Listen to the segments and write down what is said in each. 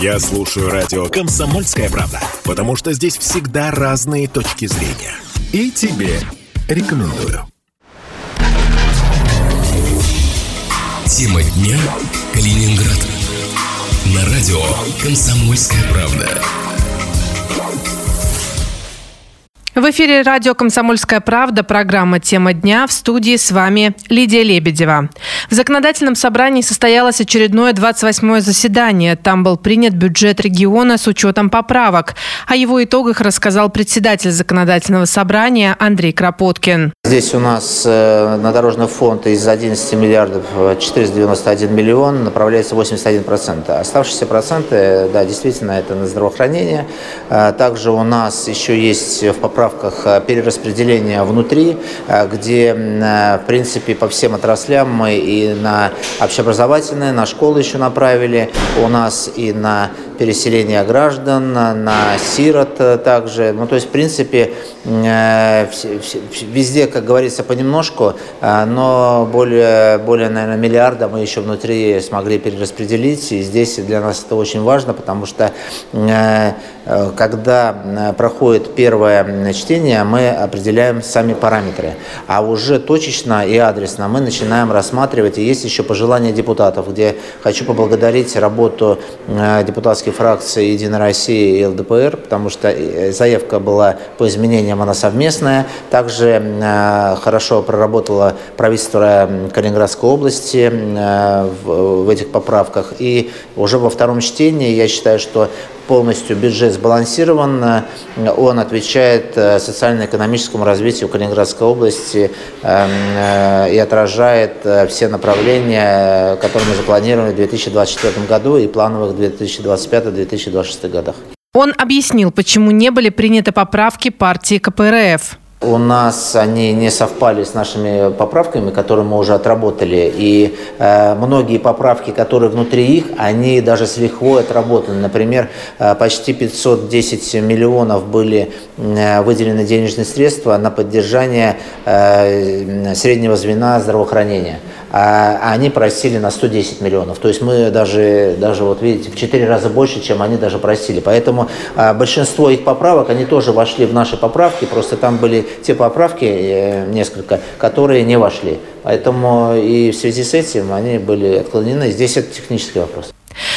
Я слушаю радио «Комсомольская правда», потому что здесь всегда разные точки зрения. И тебе рекомендую. Тема дня Калининград. На радио «Комсомольская правда». В эфире радио «Комсомольская правда», программа «Тема дня». В студии с вами Лидия Лебедева. В законодательном собрании состоялось очередное 28-е заседание. Там был принят бюджет региона с учетом поправок. О его итогах рассказал председатель законодательного собрания Андрей Кропоткин. Здесь у нас э, на дорожный фонд из 11 миллиардов 491 миллион направляется 81%. Оставшиеся проценты, да, действительно, это на здравоохранение. Э, также у нас еще есть в поправках поправках э, перераспределения внутри, э, где, э, в принципе, по всем отраслям мы и на общеобразовательные, на школы еще направили, у нас и на переселение граждан, на сирот также. Ну, то есть, в принципе, везде, как говорится, понемножку, но более, более, наверное, миллиарда мы еще внутри смогли перераспределить. И здесь для нас это очень важно, потому что когда проходит первое чтения мы определяем сами параметры, а уже точечно и адресно мы начинаем рассматривать. И есть еще пожелания депутатов, где хочу поблагодарить работу э, депутатской фракции «Единая Россия» и ЛДПР, потому что э, заявка была по изменениям, она совместная. Также э, хорошо проработало правительство Калининградской области в этих поправках. И уже во втором чтении я считаю, что полностью бюджет сбалансирован, он отвечает э, социально-экономическому развитию Калининградской области эм, э, и отражает э, все направления, которые мы запланировали в 2024 году и плановых в 2025-2026 годах. Он объяснил, почему не были приняты поправки партии КПРФ. У нас они не совпали с нашими поправками, которые мы уже отработали. И э, многие поправки, которые внутри их, они даже с лихвой отработаны. Например, э, почти 510 миллионов были э, выделены денежные средства на поддержание э, среднего звена здравоохранения а они просили на 110 миллионов. То есть мы даже, даже вот видите, в 4 раза больше, чем они даже просили. Поэтому а, большинство их поправок, они тоже вошли в наши поправки, просто там были те поправки, э, несколько, которые не вошли. Поэтому и в связи с этим они были отклонены. Здесь это технический вопрос.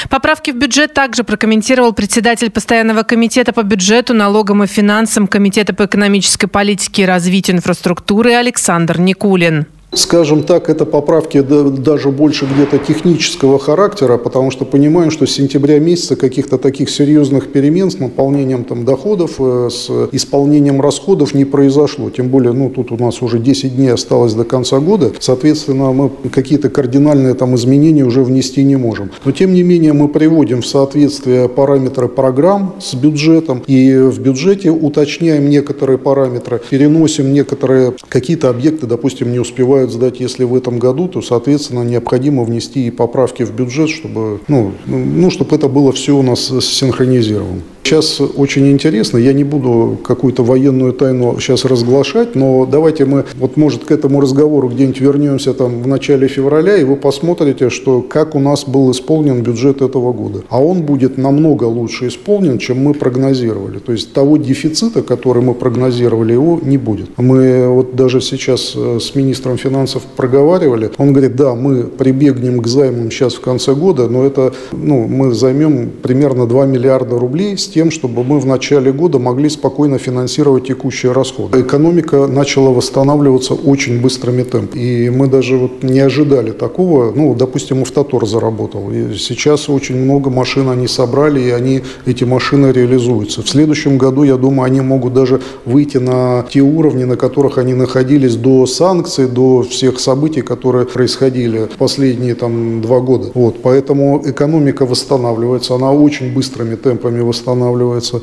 Поправки в бюджет также прокомментировал председатель постоянного комитета по бюджету, налогам и финансам Комитета по экономической политике и развитию инфраструктуры Александр Никулин. Скажем так, это поправки даже больше где-то технического характера, потому что понимаем, что с сентября месяца каких-то таких серьезных перемен с наполнением там, доходов, э, с исполнением расходов не произошло. Тем более, ну, тут у нас уже 10 дней осталось до конца года, соответственно, мы какие-то кардинальные там изменения уже внести не можем. Но, тем не менее, мы приводим в соответствие параметры программ с бюджетом, и в бюджете уточняем некоторые параметры, переносим некоторые какие-то объекты, допустим, не успевают успевают сдать, если в этом году, то, соответственно, необходимо внести и поправки в бюджет, чтобы, ну, ну, чтобы это было все у нас синхронизировано. Сейчас очень интересно, я не буду какую-то военную тайну сейчас разглашать, но давайте мы, вот может к этому разговору где-нибудь вернемся там в начале февраля, и вы посмотрите, что как у нас был исполнен бюджет этого года. А он будет намного лучше исполнен, чем мы прогнозировали. То есть того дефицита, который мы прогнозировали, его не будет. Мы вот даже сейчас э, с министром финансов проговаривали, он говорит, да, мы прибегнем к займам сейчас в конце года, но это, ну, мы займем примерно 2 миллиарда рублей с тем, чтобы мы в начале года могли спокойно финансировать текущие расходы. Экономика начала восстанавливаться очень быстрыми темпами. И мы даже вот не ожидали такого. Ну, допустим, Автотор заработал. И сейчас очень много машин они собрали, и они, эти машины реализуются. В следующем году, я думаю, они могут даже выйти на те уровни, на которых они находились до санкций, до всех событий, которые происходили последние там, два года. Вот, поэтому экономика восстанавливается, она очень быстрыми темпами восстанавливается восстанавливается.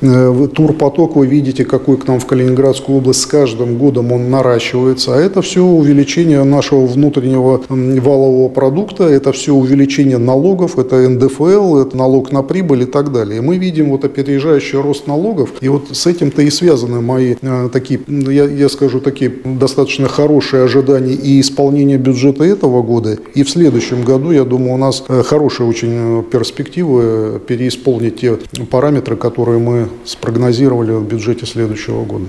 Турпоток, вы видите, какой к нам в Калининградскую область с каждым годом он наращивается. А это все увеличение нашего внутреннего валового продукта, это все увеличение налогов, это НДФЛ, это налог на прибыль и так далее. И мы видим вот опережающий рост налогов. И вот с этим-то и связаны мои э, такие, я, я скажу, такие достаточно хорошие ожидания и исполнения бюджета этого года. И в следующем году, я думаю, у нас э, хорошие очень перспективы переисполнить те параметры, которые мы спрогнозировали в бюджете следующего года.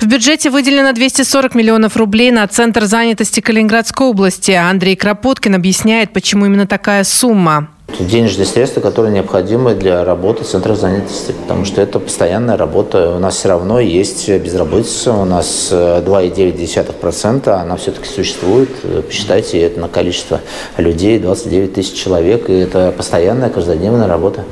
В бюджете выделено 240 миллионов рублей на Центр занятости Калининградской области. Андрей Кропоткин объясняет, почему именно такая сумма. Денежные средства, которые необходимы для работы центра занятости, потому что это постоянная работа. У нас все равно есть безработица, у нас 2,9%, э, она все-таки существует. Посчитайте это на количество людей, 29 тысяч человек, и это постоянная каждодневная работа.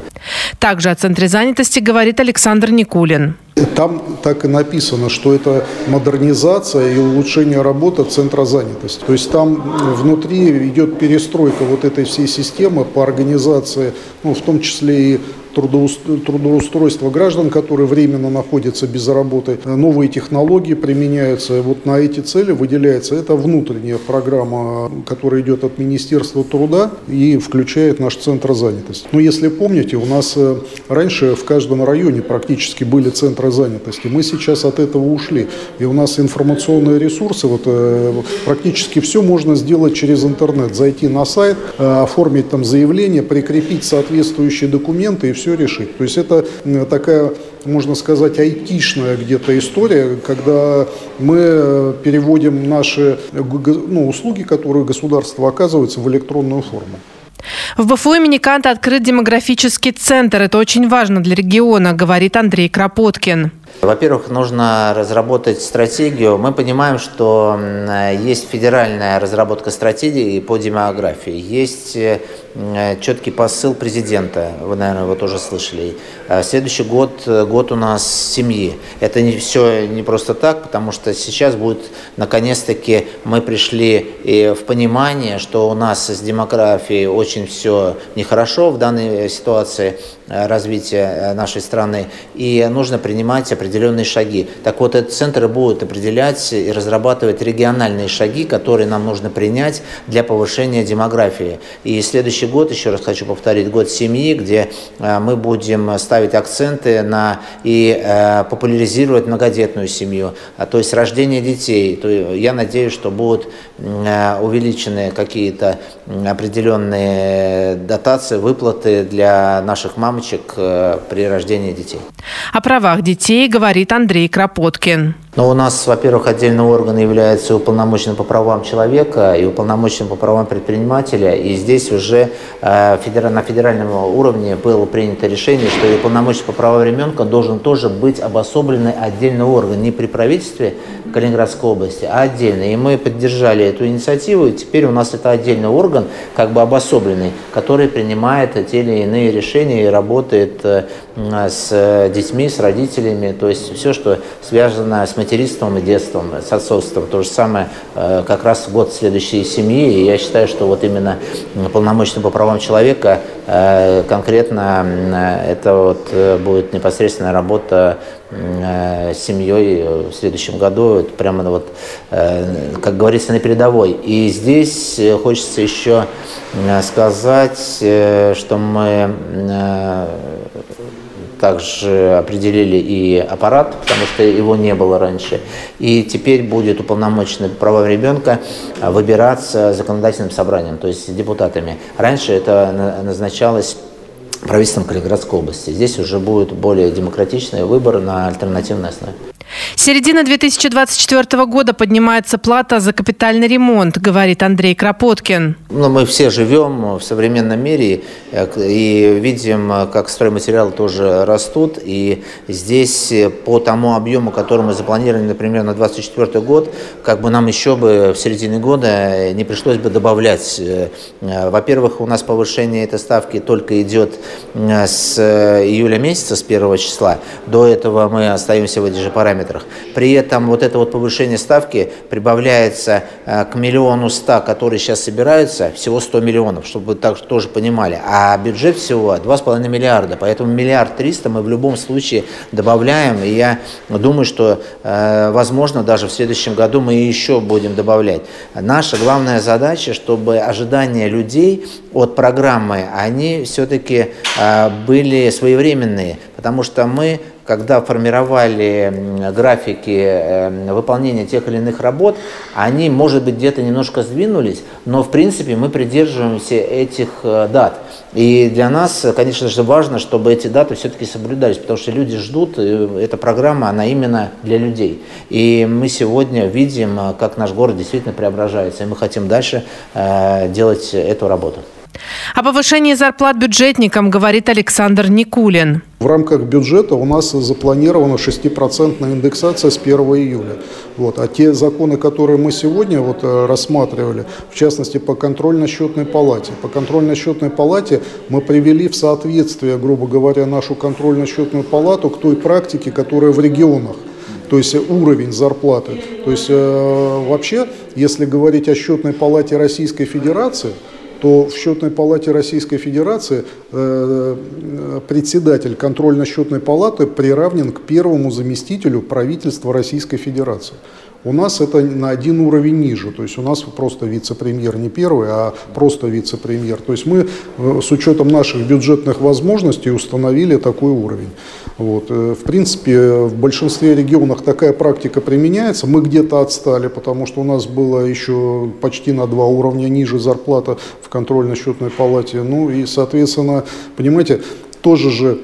Также о центре занятости говорит Александр Никулин. Там так и написано, что это модернизация и улучшение работы центра занятости. То есть там внутри идет перестройка вот этой всей системы по организации, ну, в том числе и трудоустройства граждан, которые временно находятся без работы. Новые технологии применяются. Вот на эти цели выделяется. Это внутренняя программа, которая идет от Министерства труда и включает наш центр занятости. Но если помните, у нас э, раньше в каждом районе практически были центры занятости. Мы сейчас от этого ушли. И у нас информационные ресурсы, вот э, практически все можно сделать через интернет. Зайти на сайт, э, оформить там заявление, прикрепить соответствующие документы и все все решить. То есть это такая, можно сказать, айтишная где-то история, когда мы э, переводим наши ну, услуги, которые государство оказывается, в электронную форму. В БФУ имени Канта открыт демографический центр. Это очень важно для региона, говорит Андрей Кропоткин. Во-первых, нужно разработать стратегию. Мы понимаем, что есть федеральная разработка стратегии по демографии, есть э, четкий посыл президента, вы, наверное, его тоже слышали. А следующий год, э, год у нас семьи. Это не все не просто так, потому что сейчас будет, наконец-таки, мы пришли и в понимание, что у нас с демографией очень все нехорошо в данной ситуации э, развития нашей страны, и нужно принимать определенные определенные шаги. Так вот, этот центр будет определять и разрабатывать региональные шаги, которые нам нужно принять для повышения демографии. И следующий год, еще раз хочу повторить, год семьи, где э, мы будем ставить акценты на и э, популяризировать многодетную семью, а, то есть рождение детей. То я надеюсь, что будут э, увеличены какие-то определенные дотации, выплаты для наших мамочек при рождении детей. О правах детей говорит Андрей Кропоткин. Но у нас, во-первых, отдельный орган является уполномоченным по правам человека и уполномоченным по правам предпринимателя. И здесь уже э, на федеральном уровне было принято решение, что уполномоченный по правам ребенка должен тоже быть обособленный отдельный орган. Не при правительстве Калининградской области, а отдельно. И мы поддержали эту инициативу. И теперь у нас это отдельный орган, как бы обособленный, который принимает те или иные решения и работает э, с детьми, с родителями. То есть все, что связано с материнством и детством, с отцовством. То же самое э, как раз год следующей семьи. И я считаю, что вот именно полномочный по правам человека э, конкретно это вот будет непосредственная работа с семьей в следующем году. Это прямо вот, как говорится, на передовой. И здесь хочется еще сказать, что мы также определили и аппарат, потому что его не было раньше. И теперь будет уполномоченный права ребенка выбираться законодательным собранием, то есть депутатами. Раньше это назначалось правительством Калининградской области. Здесь уже будет более демократичный выбор на альтернативной основе. С середины 2024 года поднимается плата за капитальный ремонт, говорит Андрей Кропоткин. Ну, мы все живем в современном мире э, и видим, э, как стройматериалы тоже растут. И здесь э, по тому объему, который мы запланировали, например, на 2024 год, как бы нам еще бы в середине года не пришлось бы добавлять. Во-первых, у нас повышение этой ставки только идет с июля месяца, с первого числа. До этого мы остаемся в этих же параметрах параметрах. При этом вот это вот повышение ставки прибавляется э, к миллиону ста, которые сейчас собираются, всего 100 миллионов, чтобы вы так тоже понимали. А бюджет всего 2,5 миллиарда, поэтому миллиард триста мы в любом случае добавляем. И я думаю, что, э, возможно, даже в следующем году мы еще будем добавлять. Наша главная задача, чтобы ожидания людей от программы, они все-таки э, были своевременные, потому что мы когда формировали графики э, выполнения тех или иных работ, они, может быть, где-то немножко сдвинулись, но, в принципе, мы придерживаемся этих э, дат. И для нас, конечно же, важно, чтобы эти даты все-таки соблюдались, потому что люди ждут, эта программа, она именно для людей. И мы сегодня видим, как наш город действительно преображается, и мы хотим дальше э, делать эту работу. О повышении зарплат бюджетникам говорит Александр Никулин. В рамках бюджета у нас запланирована 6% индексация с 1 июля. Вот. А те законы, которые мы сегодня вот э, рассматривали, в частности по контрольно-счетной палате, по контрольно-счетной палате мы привели в соответствие, грубо говоря, нашу контрольно-счетную палату к той практике, которая в регионах то есть уровень зарплаты. То есть э, вообще, если говорить о счетной палате Российской Федерации, то в счетной палате Российской Федерации э, председатель контрольно-счетной палаты приравнен к первому заместителю правительства Российской Федерации. У нас это на один уровень ниже, то есть у нас просто вице-премьер не первый, а просто вице-премьер. То есть мы э, с учетом наших бюджетных возможностей установили такой уровень. Вот. Э, в принципе, в большинстве регионов такая практика применяется. Мы где-то отстали, потому что у нас было еще почти на два уровня ниже зарплата в контрольно-счетной палате. Ну и, соответственно, понимаете, тоже же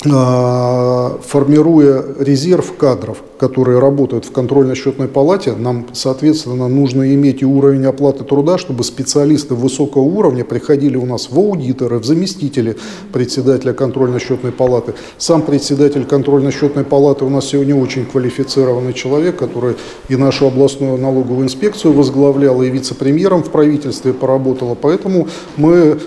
формируя резерв кадров, которые работают в контрольно-счетной палате, нам, соответственно, нужно иметь и уровень оплаты труда, чтобы специалисты высокого уровня приходили у нас в аудиторы, в заместители председателя контрольно-счетной палаты. Сам председатель контрольно-счетной палаты у нас сегодня очень квалифицированный человек, который и нашу областную налоговую инспекцию возглавлял, и вице-премьером в правительстве поработала. Поэтому мы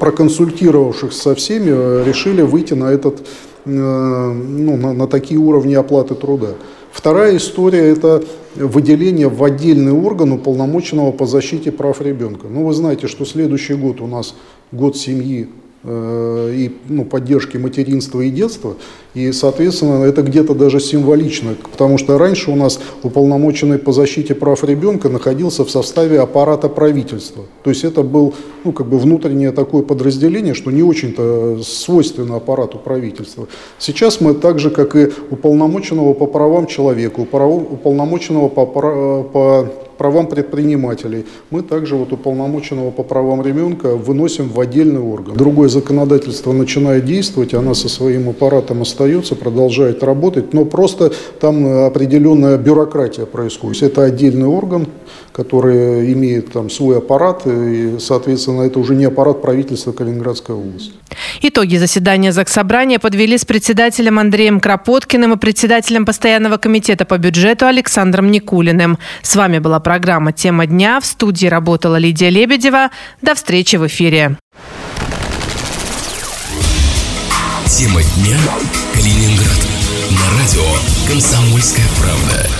проконсультировавшись со всеми, э, решили выйти на, этот, э, ну, на, на такие уровни оплаты труда. Вторая история – это выделение в отдельный орган уполномоченного по защите прав ребенка. Ну, вы знаете, что следующий год у нас год семьи Э, и ну, поддержки материнства и детства. И, соответственно, это где-то даже символично, потому что раньше у нас уполномоченный по защите прав ребенка находился в составе аппарата правительства. То есть это был ну, как бы внутреннее такое подразделение, что не очень-то свойственно аппарату правительства. Сейчас мы так же, как и уполномоченного по правам человека, уполномоченного по, по правам предпринимателей. Мы также вот уполномоченного по правам ребенка выносим в отдельный орган. Другое законодательство начинает действовать, она со своим аппаратом остается, продолжает работать, но просто там определенная бюрократия происходит. Это отдельный орган, который имеет там свой аппарат, и, соответственно, это уже не аппарат правительства Калининградской области. Итоги заседания Заксобрания подвели с председателем Андреем Кропоткиным и председателем Постоянного комитета по бюджету Александром Никулиным. С вами была программа «Тема дня». В студии работала Лидия Лебедева. До встречи в эфире. Тема дня «Калининград» на радио «Комсомольская правда».